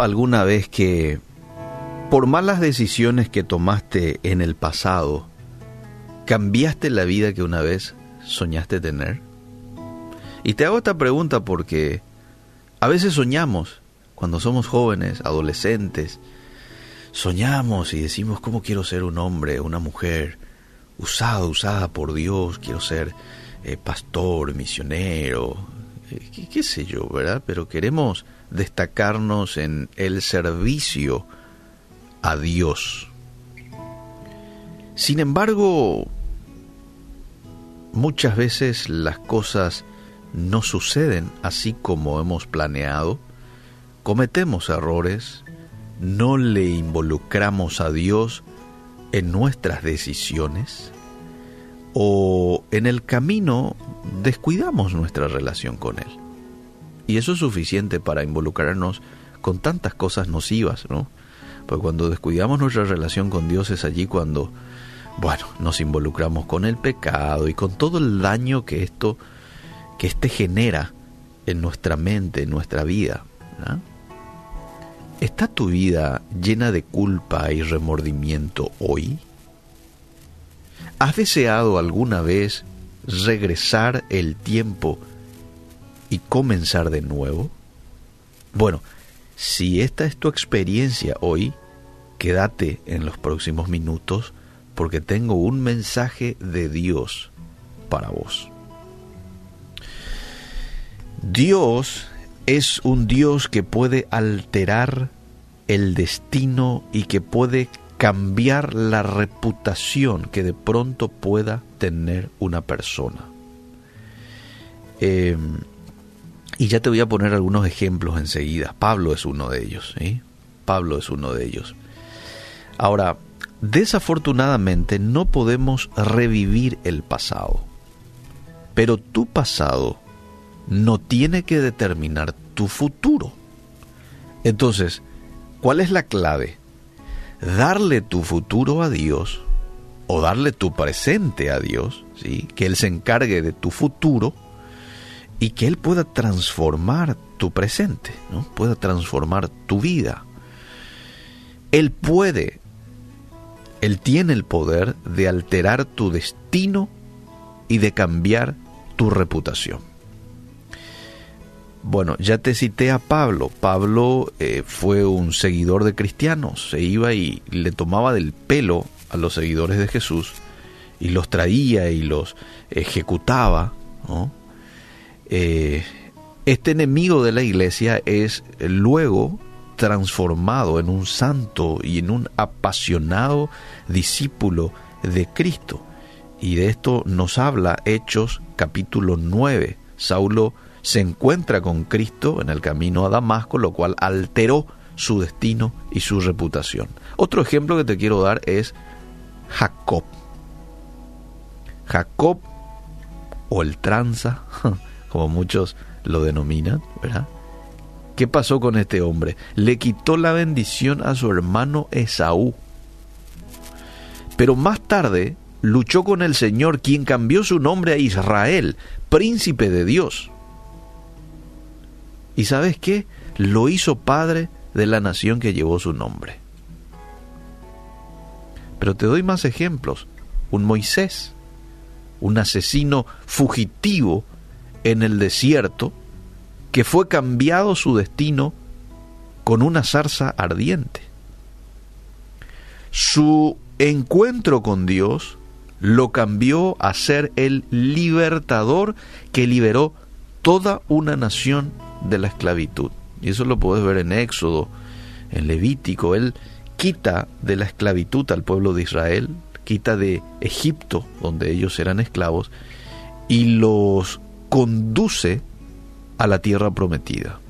alguna vez que por malas decisiones que tomaste en el pasado, cambiaste la vida que una vez soñaste tener? Y te hago esta pregunta porque a veces soñamos, cuando somos jóvenes, adolescentes, soñamos y decimos, ¿cómo quiero ser un hombre, una mujer, usado, usada por Dios? Quiero ser eh, pastor, misionero, eh, qué sé yo, ¿verdad? Pero queremos destacarnos en el servicio a Dios. Sin embargo, muchas veces las cosas no suceden así como hemos planeado, cometemos errores, no le involucramos a Dios en nuestras decisiones o en el camino descuidamos nuestra relación con Él. Y eso es suficiente para involucrarnos con tantas cosas nocivas, ¿no? Porque cuando descuidamos nuestra relación con Dios es allí cuando, bueno, nos involucramos con el pecado y con todo el daño que esto, que este genera en nuestra mente, en nuestra vida. ¿Está tu vida llena de culpa y remordimiento hoy? ¿Has deseado alguna vez regresar el tiempo y comenzar de nuevo? Bueno, si esta es tu experiencia hoy, quédate en los próximos minutos porque tengo un mensaje de Dios para vos. Dios es un Dios que puede alterar el destino y que puede cambiar la reputación que de pronto pueda tener una persona. Eh, y ya te voy a poner algunos ejemplos enseguida. Pablo es uno de ellos. Pablo es uno de ellos. Ahora, desafortunadamente no podemos revivir el pasado. Pero tu pasado no tiene que determinar tu futuro. Entonces, ¿cuál es la clave? Darle tu futuro a Dios o darle tu presente a Dios, que Él se encargue de tu futuro y que Él pueda transformar tu presente, ¿no? pueda transformar tu vida. Él puede, Él tiene el poder de alterar tu destino y de cambiar tu reputación. Bueno, ya te cité a Pablo. Pablo eh, fue un seguidor de cristianos. Se iba y le tomaba del pelo a los seguidores de Jesús y los traía y los ejecutaba. Eh, este enemigo de la iglesia es luego transformado en un santo y en un apasionado discípulo de Cristo. Y de esto nos habla Hechos capítulo 9. Saulo se encuentra con Cristo en el camino a Damasco, lo cual alteró su destino y su reputación. Otro ejemplo que te quiero dar es Jacob. Jacob o el tranza como muchos lo denominan, ¿verdad? ¿Qué pasó con este hombre? Le quitó la bendición a su hermano Esaú. Pero más tarde luchó con el Señor, quien cambió su nombre a Israel, príncipe de Dios. ¿Y sabes qué? Lo hizo padre de la nación que llevó su nombre. Pero te doy más ejemplos. Un Moisés, un asesino fugitivo en el desierto, que fue cambiado su destino con una zarza ardiente. Su encuentro con Dios lo cambió a ser el libertador que liberó toda una nación de la esclavitud. Y eso lo puedes ver en Éxodo, en Levítico. Él quita de la esclavitud al pueblo de Israel, quita de Egipto, donde ellos eran esclavos, y los conduce a la tierra prometida.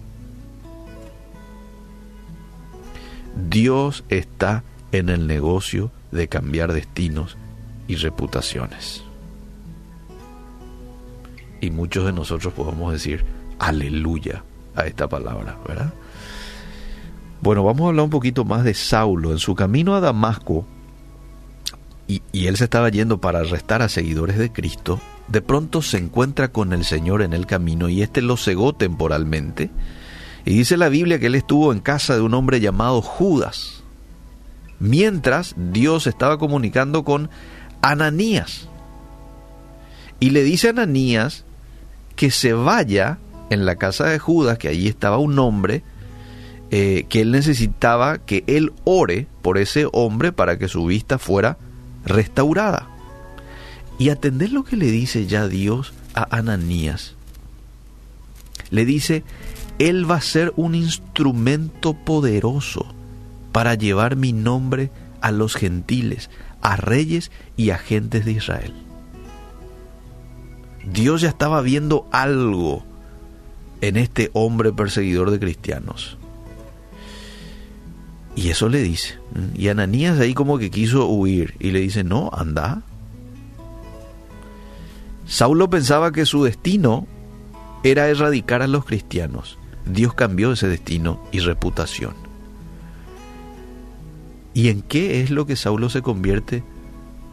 Dios está en el negocio de cambiar destinos y reputaciones. Y muchos de nosotros podemos decir aleluya a esta palabra, ¿verdad? Bueno, vamos a hablar un poquito más de Saulo. En su camino a Damasco, y, él se estaba yendo para arrestar a seguidores de Cristo, de pronto se encuentra con el Señor en el camino y éste lo cegó temporalmente Y dice la Biblia que él estuvo en casa de un hombre llamado Judas, mientras Dios estaba comunicando con Ananías. Y le dice a Ananías que se vaya en la casa de Judas, que allí estaba un hombre, eh, que él necesitaba que él ore por ese hombre para que su vista fuera restaurada. Y atender lo que le dice ya Dios a Ananías. Le dice, Él va a ser un instrumento poderoso para llevar mi nombre a los gentiles, a reyes y a gentes de Israel. Dios ya estaba viendo algo en este hombre perseguidor de cristianos. Y eso le dice. Y Ananías ahí como que quiso huir y le dice, no, anda. Saulo pensaba que su destino era erradicar a los cristianos. Dios cambió ese destino y reputación. ¿Y en qué es lo que Saulo se convierte?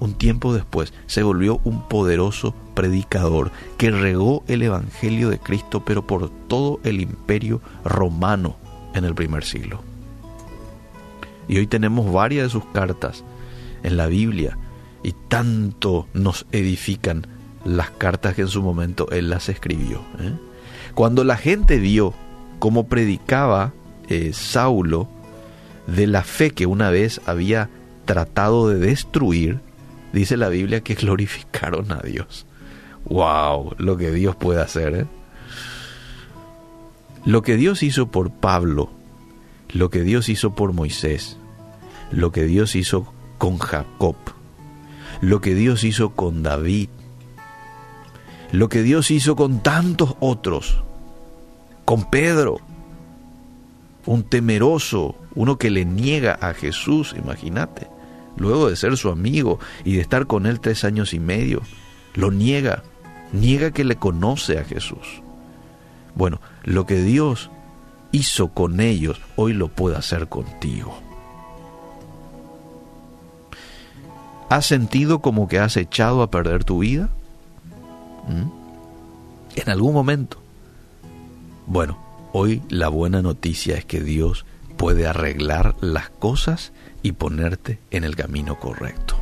Un tiempo después se volvió un poderoso predicador que regó el Evangelio de Cristo, pero por todo el imperio romano en el primer siglo. Y hoy tenemos varias de sus cartas en la Biblia y tanto nos edifican las cartas que en su momento él las escribió. ¿eh? Cuando la gente vio cómo predicaba eh, Saulo de la fe que una vez había tratado de destruir, dice la Biblia que glorificaron a Dios. ¡Wow! Lo que Dios puede hacer. ¿eh? Lo que Dios hizo por Pablo, lo que Dios hizo por Moisés, lo que Dios hizo con Jacob, lo que Dios hizo con David, lo que Dios hizo con tantos otros, con Pedro, un temeroso, uno que le niega a Jesús, imagínate, luego de ser su amigo y de estar con él tres años y medio, lo niega, niega que le conoce a Jesús. Bueno, lo que Dios hizo con ellos, hoy lo puede hacer contigo. ¿Has sentido como que has echado a perder tu vida? ¿Mm? En algún momento. Bueno, hoy la buena noticia es que Dios puede arreglar las cosas y ponerte en el camino correcto.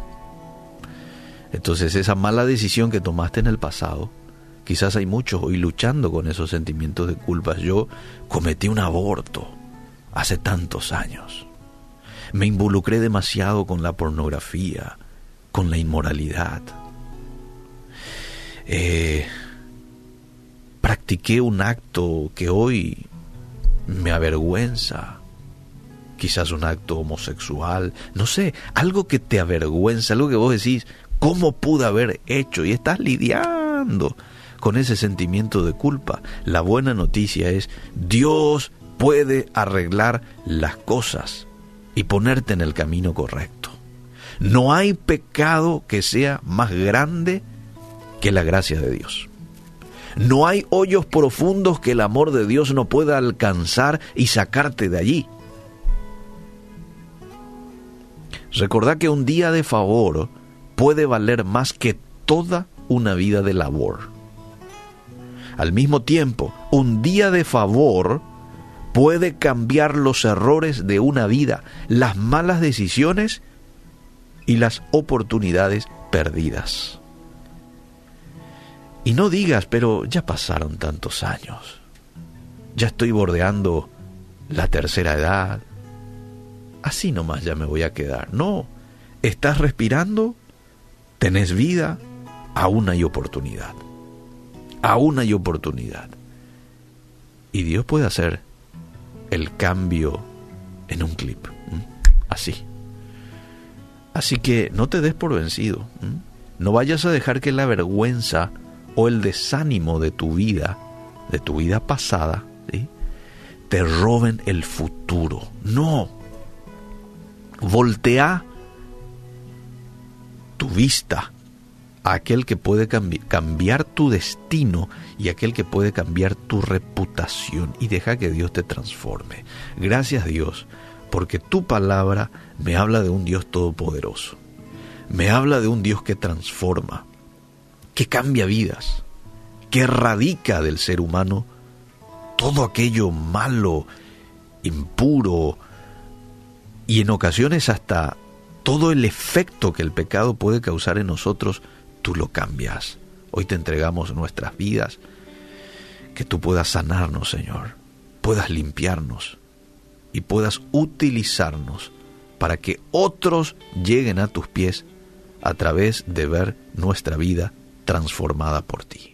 Entonces esa mala decisión que tomaste en el pasado, quizás hay muchos hoy luchando con esos sentimientos de culpa. Yo cometí un aborto hace tantos años. Me involucré demasiado con la pornografía, con la inmoralidad. Eh, practiqué un acto que hoy me avergüenza, quizás un acto homosexual, no sé, algo que te avergüenza, algo que vos decís, ¿cómo pude haber hecho? Y estás lidiando con ese sentimiento de culpa. La buena noticia es, Dios puede arreglar las cosas y ponerte en el camino correcto. No hay pecado que sea más grande que la gracia de Dios. No hay hoyos profundos que el amor de Dios no pueda alcanzar y sacarte de allí. Recordad que un día de favor puede valer más que toda una vida de labor. Al mismo tiempo, un día de favor puede cambiar los errores de una vida, las malas decisiones y las oportunidades perdidas. Y no digas, pero ya pasaron tantos años. Ya estoy bordeando la tercera edad. Así nomás ya me voy a quedar. No, estás respirando, tenés vida, aún hay oportunidad. Aún hay oportunidad. Y Dios puede hacer el cambio en un clip. Así. Así que no te des por vencido. No vayas a dejar que la vergüenza o el desánimo de tu vida, de tu vida pasada, te roben el futuro. No. Voltea tu vista a aquel que puede cambiar tu destino y aquel que puede cambiar tu reputación y deja que Dios te transforme. Gracias Dios, porque tu palabra me habla de un Dios todopoderoso. Me habla de un Dios que transforma, que cambia vidas, que erradica del ser humano todo aquello malo, impuro y en ocasiones hasta todo el efecto que el pecado puede causar en nosotros, tú lo cambias. Hoy te entregamos nuestras vidas, que tú puedas sanarnos, Señor, puedas limpiarnos y puedas utilizarnos para que otros lleguen a tus pies a través de ver nuestra vida transformada por ti.